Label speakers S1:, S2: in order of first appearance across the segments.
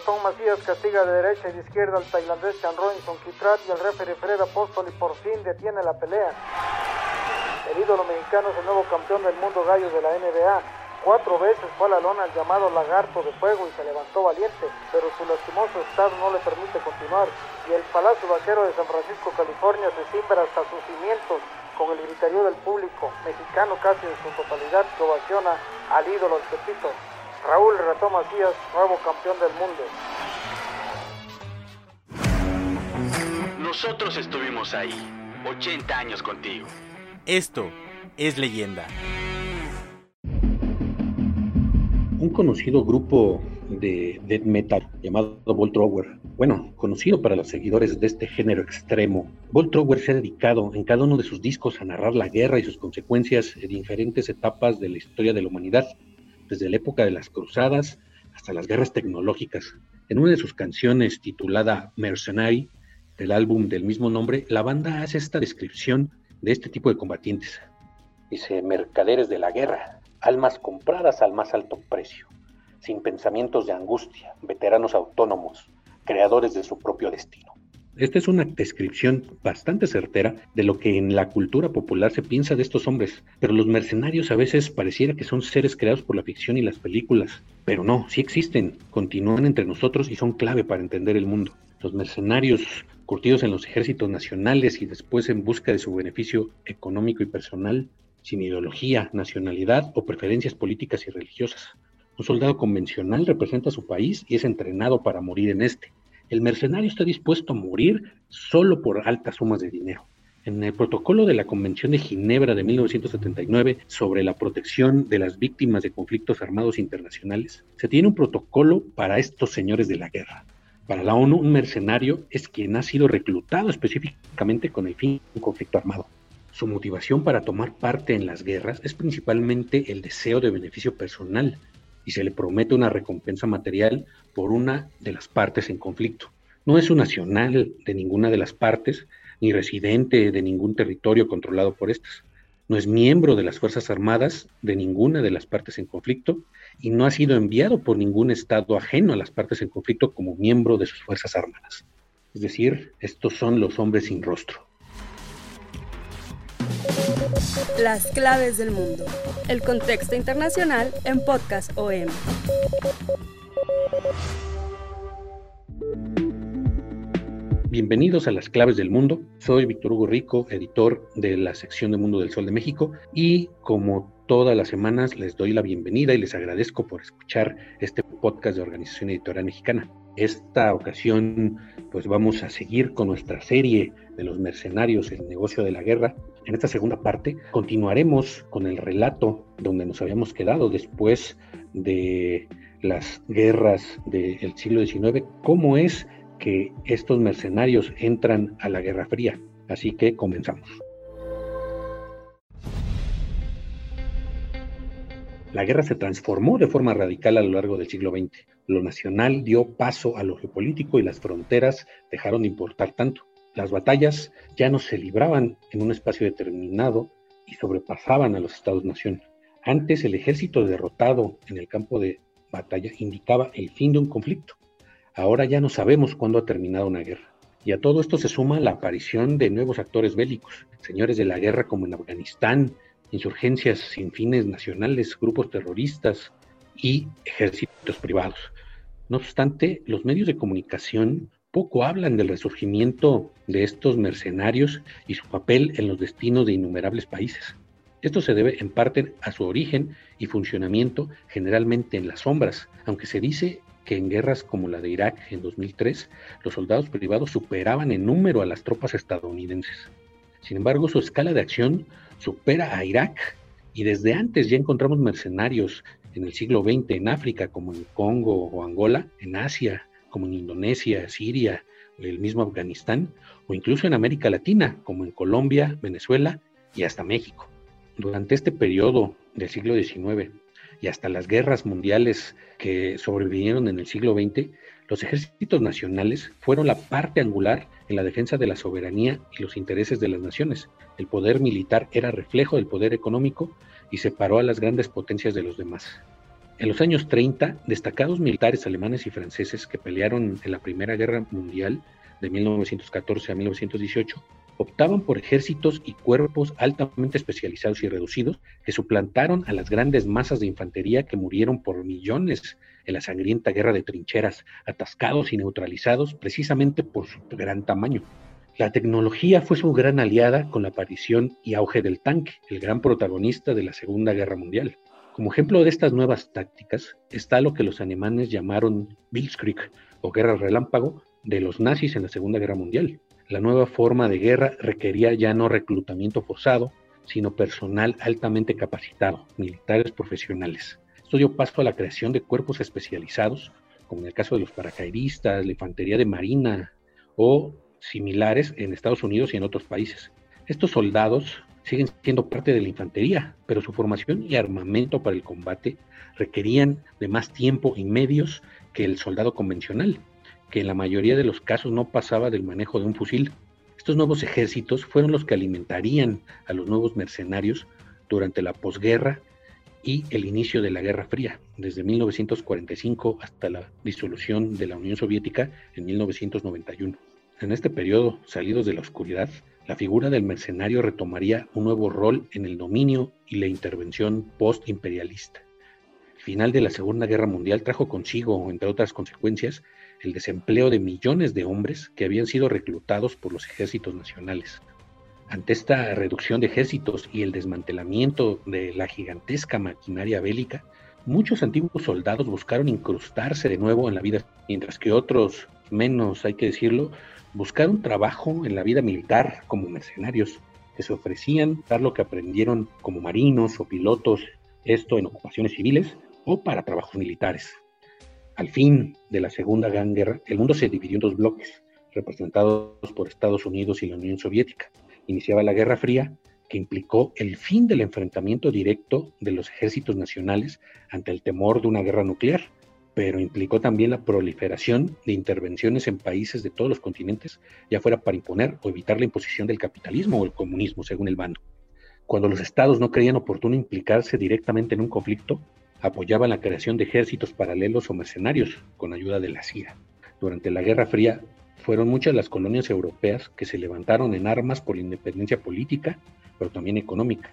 S1: El ratón Macías castiga de derecha y de izquierda al tailandés Chan Robinson Kitrat y el referee Fred Apóstol por fin detiene la pelea. El ídolo mexicano es el nuevo campeón del mundo gallo de la NBA. Cuatro veces fue a la lona el llamado lagarto de fuego y se levantó valiente, pero su lastimoso estado no le permite continuar. Y el Palacio Vaquero de San Francisco, California, se cimbra hasta sus cimientos con el griterío del público, mexicano casi en su totalidad, que ovaciona al ídolo del Pepito. Raúl Ratón Macías, nuevo campeón del mundo.
S2: Nosotros estuvimos ahí, 80 años contigo.
S3: Esto es leyenda.
S4: Un conocido grupo de death metal llamado Bolt Thrower, bueno, conocido para los seguidores de este género extremo, Bolt Thrower se ha dedicado en cada uno de sus discos a narrar la guerra y sus consecuencias en diferentes etapas de la historia de la humanidad, desde la época de las cruzadas hasta las guerras tecnológicas. En una de sus canciones titulada Mercenary, del álbum del mismo nombre, la banda hace esta descripción de este tipo de combatientes. Dice, mercaderes de la guerra, almas compradas al más alto precio, sin pensamientos de angustia, veteranos autónomos, creadores de su propio destino. Esta es una descripción bastante certera de lo que en la cultura popular se piensa de estos hombres, pero los mercenarios a veces pareciera que son seres creados por la ficción y las películas, pero no, sí existen, continúan entre nosotros y son clave para entender el mundo. Los mercenarios curtidos en los ejércitos nacionales y después en busca de su beneficio económico y personal, sin ideología, nacionalidad o preferencias políticas y religiosas. Un soldado convencional representa a su país y es entrenado para morir en este. El mercenario está dispuesto a morir solo por altas sumas de dinero. En el protocolo de la Convención de Ginebra de 1979 sobre la protección de las víctimas de conflictos armados internacionales, se tiene un protocolo para estos señores de la guerra. Para la ONU, un mercenario es quien ha sido reclutado específicamente con el fin de un conflicto armado. Su motivación para tomar parte en las guerras es principalmente el deseo de beneficio personal y se le promete una recompensa material por una de las partes en conflicto. No es un nacional de ninguna de las partes, ni residente de ningún territorio controlado por estas. No es miembro de las Fuerzas Armadas de ninguna de las partes en conflicto y no ha sido enviado por ningún Estado ajeno a las partes en conflicto como miembro de sus Fuerzas Armadas. Es decir, estos son los hombres sin rostro.
S5: Las claves del mundo. El contexto internacional en Podcast OM.
S4: Bienvenidos a las claves del mundo. Soy Víctor Hugo Rico, editor de la sección de Mundo del Sol de México y como todas las semanas les doy la bienvenida y les agradezco por escuchar este podcast de Organización Editorial Mexicana. Esta ocasión pues vamos a seguir con nuestra serie de los mercenarios, el negocio de la guerra. En esta segunda parte continuaremos con el relato donde nos habíamos quedado después de las guerras del siglo XIX, cómo es que estos mercenarios entran a la Guerra Fría. Así que comenzamos. La guerra se transformó de forma radical a lo largo del siglo XX. Lo nacional dio paso a lo geopolítico y las fronteras dejaron de importar tanto. Las batallas ya no se libraban en un espacio determinado y sobrepasaban a los estados-nación. Antes el ejército derrotado en el campo de batalla indicaba el fin de un conflicto. Ahora ya no sabemos cuándo ha terminado una guerra. Y a todo esto se suma la aparición de nuevos actores bélicos, señores de la guerra como en Afganistán, insurgencias sin fines nacionales, grupos terroristas y ejércitos privados. No obstante, los medios de comunicación poco hablan del resurgimiento de estos mercenarios y su papel en los destinos de innumerables países. Esto se debe en parte a su origen y funcionamiento generalmente en las sombras, aunque se dice que en guerras como la de Irak en 2003, los soldados privados superaban en número a las tropas estadounidenses. Sin embargo, su escala de acción supera a Irak y desde antes ya encontramos mercenarios en el siglo XX en África, como en Congo o Angola, en Asia, como en Indonesia, Siria, el mismo Afganistán, o incluso en América Latina, como en Colombia, Venezuela y hasta México. Durante este periodo del siglo XIX y hasta las guerras mundiales que sobrevivieron en el siglo XX, los ejércitos nacionales fueron la parte angular en la defensa de la soberanía y los intereses de las naciones. El poder militar era reflejo del poder económico y separó a las grandes potencias de los demás. En los años 30, destacados militares alemanes y franceses que pelearon en la Primera Guerra Mundial de 1914 a 1918 optaban por ejércitos y cuerpos altamente especializados y reducidos que suplantaron a las grandes masas de infantería que murieron por millones en la sangrienta guerra de trincheras, atascados y neutralizados precisamente por su gran tamaño. La tecnología fue su gran aliada con la aparición y auge del tanque, el gran protagonista de la Segunda Guerra Mundial. Como ejemplo de estas nuevas tácticas está lo que los alemanes llamaron Blitzkrieg o guerra relámpago de los nazis en la Segunda Guerra Mundial. La nueva forma de guerra requería ya no reclutamiento forzado, sino personal altamente capacitado, militares profesionales. Esto dio paso a la creación de cuerpos especializados, como en el caso de los paracaidistas, la infantería de marina o similares en Estados Unidos y en otros países. Estos soldados siguen siendo parte de la infantería, pero su formación y armamento para el combate requerían de más tiempo y medios que el soldado convencional que en la mayoría de los casos no pasaba del manejo de un fusil. Estos nuevos ejércitos fueron los que alimentarían a los nuevos mercenarios durante la posguerra y el inicio de la Guerra Fría, desde 1945 hasta la disolución de la Unión Soviética en 1991. En este periodo, salidos de la oscuridad, la figura del mercenario retomaría un nuevo rol en el dominio y la intervención post-imperialista. Final de la Segunda Guerra Mundial trajo consigo, entre otras consecuencias, el desempleo de millones de hombres que habían sido reclutados por los ejércitos nacionales. Ante esta reducción de ejércitos y el desmantelamiento de la gigantesca maquinaria bélica, muchos antiguos soldados buscaron incrustarse de nuevo en la vida, mientras que otros, menos hay que decirlo, buscaron trabajo en la vida militar como mercenarios, que se ofrecían dar lo que aprendieron como marinos o pilotos, esto en ocupaciones civiles o para trabajos militares. Al fin de la Segunda Gran Guerra, el mundo se dividió en dos bloques, representados por Estados Unidos y la Unión Soviética. Iniciaba la Guerra Fría, que implicó el fin del enfrentamiento directo de los ejércitos nacionales ante el temor de una guerra nuclear, pero implicó también la proliferación de intervenciones en países de todos los continentes, ya fuera para imponer o evitar la imposición del capitalismo o el comunismo, según el bando. Cuando los estados no creían oportuno implicarse directamente en un conflicto, apoyaban la creación de ejércitos paralelos o mercenarios con ayuda de la CIA. Durante la Guerra Fría fueron muchas las colonias europeas que se levantaron en armas por la independencia política, pero también económica.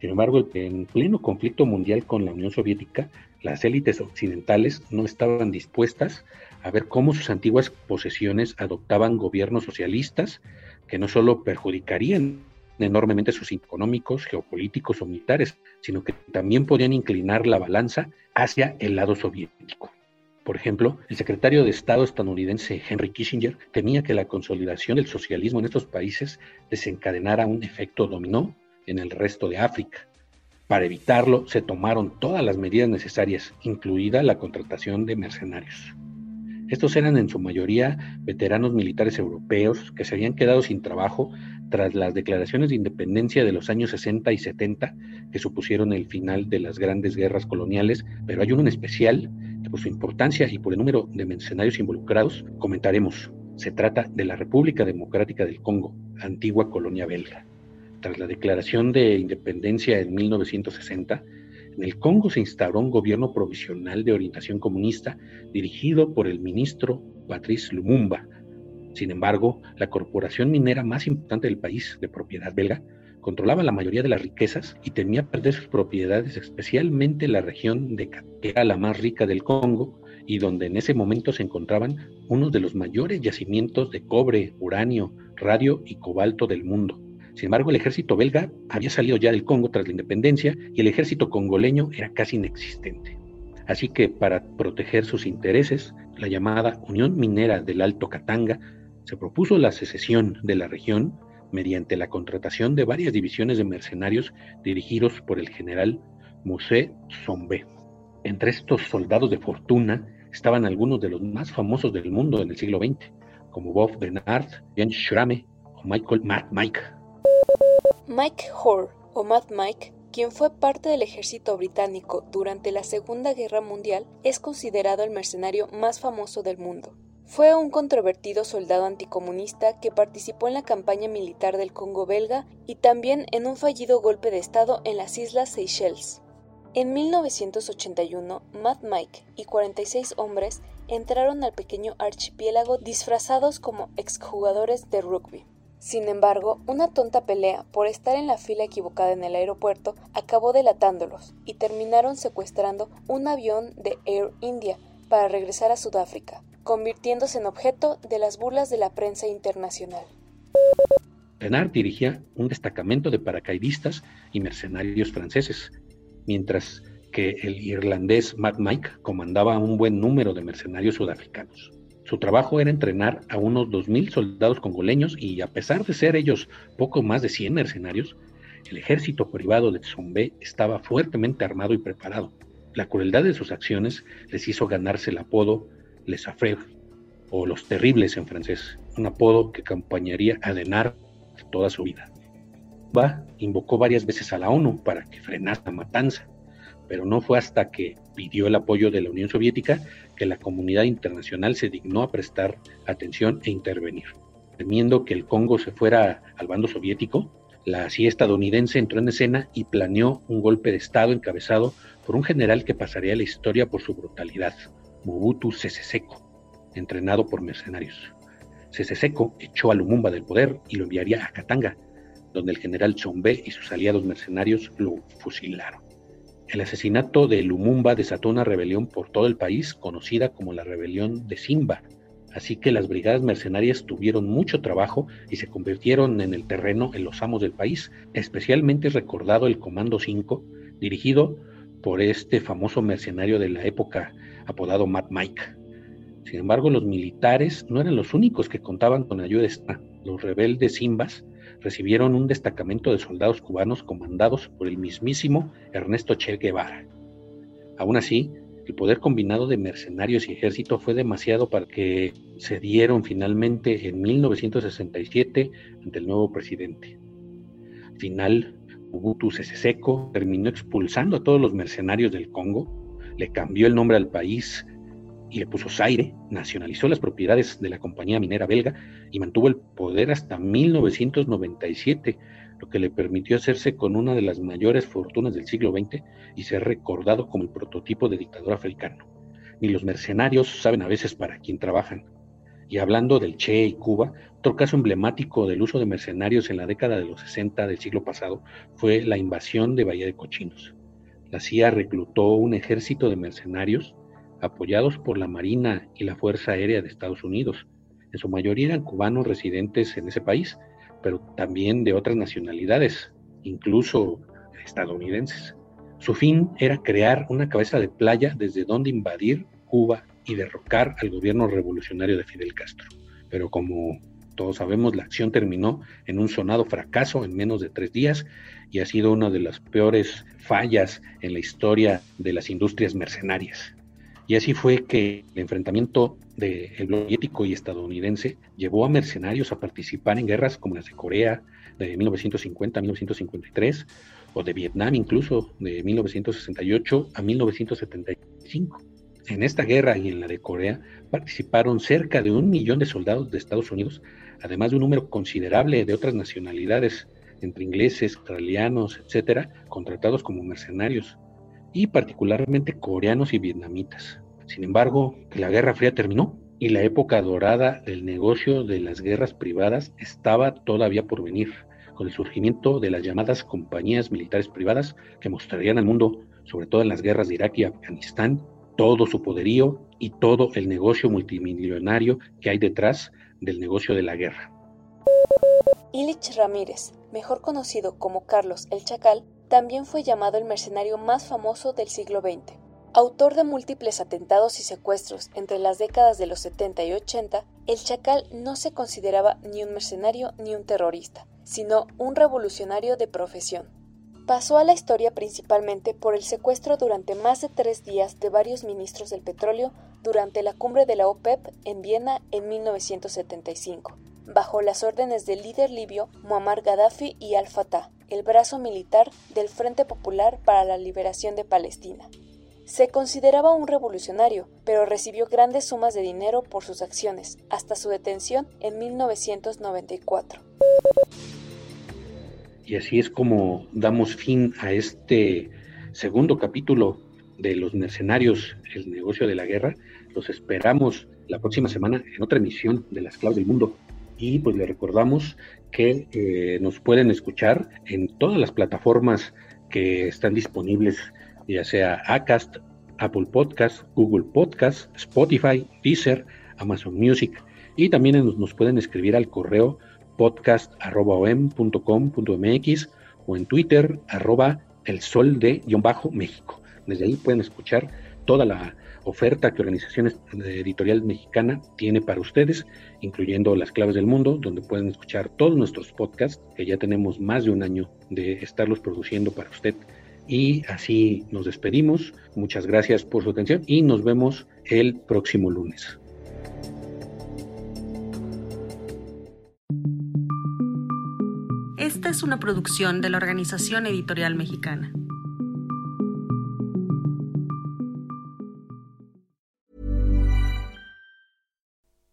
S4: Sin embargo, en pleno conflicto mundial con la Unión Soviética, las élites occidentales no estaban dispuestas a ver cómo sus antiguas posesiones adoptaban gobiernos socialistas que no solo perjudicarían enormemente sus económicos, geopolíticos o militares, sino que también podían inclinar la balanza hacia el lado soviético. Por ejemplo, el secretario de Estado estadounidense Henry Kissinger temía que la consolidación del socialismo en estos países desencadenara un efecto dominó en el resto de África. Para evitarlo, se tomaron todas las medidas necesarias, incluida la contratación de mercenarios. Estos eran en su mayoría veteranos militares europeos que se habían quedado sin trabajo tras las declaraciones de independencia de los años 60 y 70 que supusieron el final de las grandes guerras coloniales, pero hay uno en especial por su importancia y por el número de mercenarios involucrados comentaremos. Se trata de la República Democrática del Congo, antigua colonia belga. Tras la declaración de independencia en 1960, en el Congo se instauró un gobierno provisional de orientación comunista dirigido por el ministro Patrice Lumumba, sin embargo, la corporación minera más importante del país, de propiedad belga, controlaba la mayoría de las riquezas y temía perder sus propiedades, especialmente la región de que era la más rica del Congo y donde en ese momento se encontraban unos de los mayores yacimientos de cobre, uranio, radio y cobalto del mundo. Sin embargo, el ejército belga había salido ya del Congo tras la independencia y el ejército congoleño era casi inexistente. Así que para proteger sus intereses, la llamada Unión Minera del Alto Katanga se propuso la secesión de la región mediante la contratación de varias divisiones de mercenarios dirigidos por el general Mosé Zombé. Entre estos soldados de fortuna estaban algunos de los más famosos del mundo en el siglo XX, como Bob Bernard, Jan Schrame o Michael Mike.
S6: Mike Hoare o Mad Mike, quien fue parte del ejército británico durante la Segunda Guerra Mundial, es considerado el mercenario más famoso del mundo. Fue un controvertido soldado anticomunista que participó en la campaña militar del Congo belga y también en un fallido golpe de Estado en las Islas Seychelles. En 1981, Mad Mike y 46 hombres entraron al pequeño archipiélago disfrazados como exjugadores de rugby. Sin embargo, una tonta pelea por estar en la fila equivocada en el aeropuerto acabó delatándolos y terminaron secuestrando un avión de Air India para regresar a Sudáfrica, convirtiéndose en objeto de las burlas de la prensa internacional.
S4: Renard dirigía un destacamento de paracaidistas y mercenarios franceses, mientras que el irlandés Matt Mike comandaba un buen número de mercenarios sudafricanos. Su trabajo era entrenar a unos 2.000 soldados congoleños y a pesar de ser ellos poco más de 100 mercenarios, el ejército privado de Tsombé estaba fuertemente armado y preparado. La crueldad de sus acciones les hizo ganarse el apodo Les Affreux, o Los Terribles en francés, un apodo que acompañaría a Denard toda su vida. Ba invocó varias veces a la ONU para que frenase la matanza, pero no fue hasta que pidió el apoyo de la Unión Soviética que la comunidad internacional se dignó a prestar atención e intervenir. Temiendo que el Congo se fuera al bando soviético, la CIA estadounidense entró en escena y planeó un golpe de Estado encabezado por un general que pasaría a la historia por su brutalidad, Mobutu Sese Seko, entrenado por mercenarios. Sese Seko echó a Lumumba del poder y lo enviaría a Katanga, donde el general Chombe y sus aliados mercenarios lo fusilaron. El asesinato de Lumumba desató una rebelión por todo el país conocida como la rebelión de Simba, así que las brigadas mercenarias tuvieron mucho trabajo y se convirtieron en el terreno en los amos del país, especialmente recordado el Comando 5, dirigido por este famoso mercenario de la época apodado Mad Mike. Sin embargo, los militares no eran los únicos que contaban con ayuda extra. Los rebeldes Simbas recibieron un destacamento de soldados cubanos comandados por el mismísimo Ernesto Che Guevara. Aún así, el poder combinado de mercenarios y ejército fue demasiado para que se dieron finalmente en 1967 ante el nuevo presidente. Al final, Mobutu Sese Seko terminó expulsando a todos los mercenarios del Congo, le cambió el nombre al país y le puso Zaire, nacionalizó las propiedades de la compañía minera belga y mantuvo el poder hasta 1997, lo que le permitió hacerse con una de las mayores fortunas del siglo XX y ser recordado como el prototipo de dictador africano. Ni los mercenarios saben a veces para quién trabajan. Y hablando del Che y Cuba, otro caso emblemático del uso de mercenarios en la década de los 60 del siglo pasado fue la invasión de Bahía de Cochinos. La CIA reclutó un ejército de mercenarios apoyados por la Marina y la Fuerza Aérea de Estados Unidos. En su mayoría eran cubanos residentes en ese país, pero también de otras nacionalidades, incluso estadounidenses. Su fin era crear una cabeza de playa desde donde invadir Cuba y derrocar al gobierno revolucionario de Fidel Castro. Pero como todos sabemos, la acción terminó en un sonado fracaso en menos de tres días y ha sido una de las peores fallas en la historia de las industrias mercenarias. Y así fue que el enfrentamiento del de soviético y estadounidense llevó a mercenarios a participar en guerras como las de Corea de 1950 a 1953 o de Vietnam incluso de 1968 a 1975. En esta guerra y en la de Corea participaron cerca de un millón de soldados de Estados Unidos, además de un número considerable de otras nacionalidades, entre ingleses, australianos, etcétera, contratados como mercenarios y particularmente coreanos y vietnamitas. Sin embargo, la Guerra Fría terminó y la época dorada del negocio de las guerras privadas estaba todavía por venir, con el surgimiento de las llamadas compañías militares privadas que mostrarían al mundo, sobre todo en las guerras de Irak y Afganistán, todo su poderío y todo el negocio multimillonario que hay detrás del negocio de la guerra.
S6: Illich Ramírez, mejor conocido como Carlos el Chacal, también fue llamado el mercenario más famoso del siglo XX. Autor de múltiples atentados y secuestros entre las décadas de los 70 y 80, el Chacal no se consideraba ni un mercenario ni un terrorista, sino un revolucionario de profesión. Pasó a la historia principalmente por el secuestro durante más de tres días de varios ministros del petróleo durante la cumbre de la OPEP en Viena en 1975, bajo las órdenes del líder libio Muammar Gaddafi y Al-Fatah, el brazo militar del Frente Popular para la Liberación de Palestina. Se consideraba un revolucionario, pero recibió grandes sumas de dinero por sus acciones, hasta su detención en 1994.
S4: Y así es como damos fin a este segundo capítulo de Los Mercenarios, el negocio de la guerra. Los esperamos la próxima semana en otra emisión de Las Claves del Mundo. Y pues le recordamos que eh, nos pueden escuchar en todas las plataformas que están disponibles, ya sea Acast, Apple Podcast, Google Podcast, Spotify, Deezer, Amazon Music. Y también nos pueden escribir al correo podcast.om.com.mx o en Twitter arroba el sol de México. Desde ahí pueden escuchar toda la oferta que Organización Editorial Mexicana tiene para ustedes, incluyendo Las Claves del Mundo, donde pueden escuchar todos nuestros podcasts, que ya tenemos más de un año de estarlos produciendo para usted. Y así nos despedimos. Muchas gracias por su atención y nos vemos el próximo lunes.
S5: Esta es una producción de la Organización Editorial Mexicana.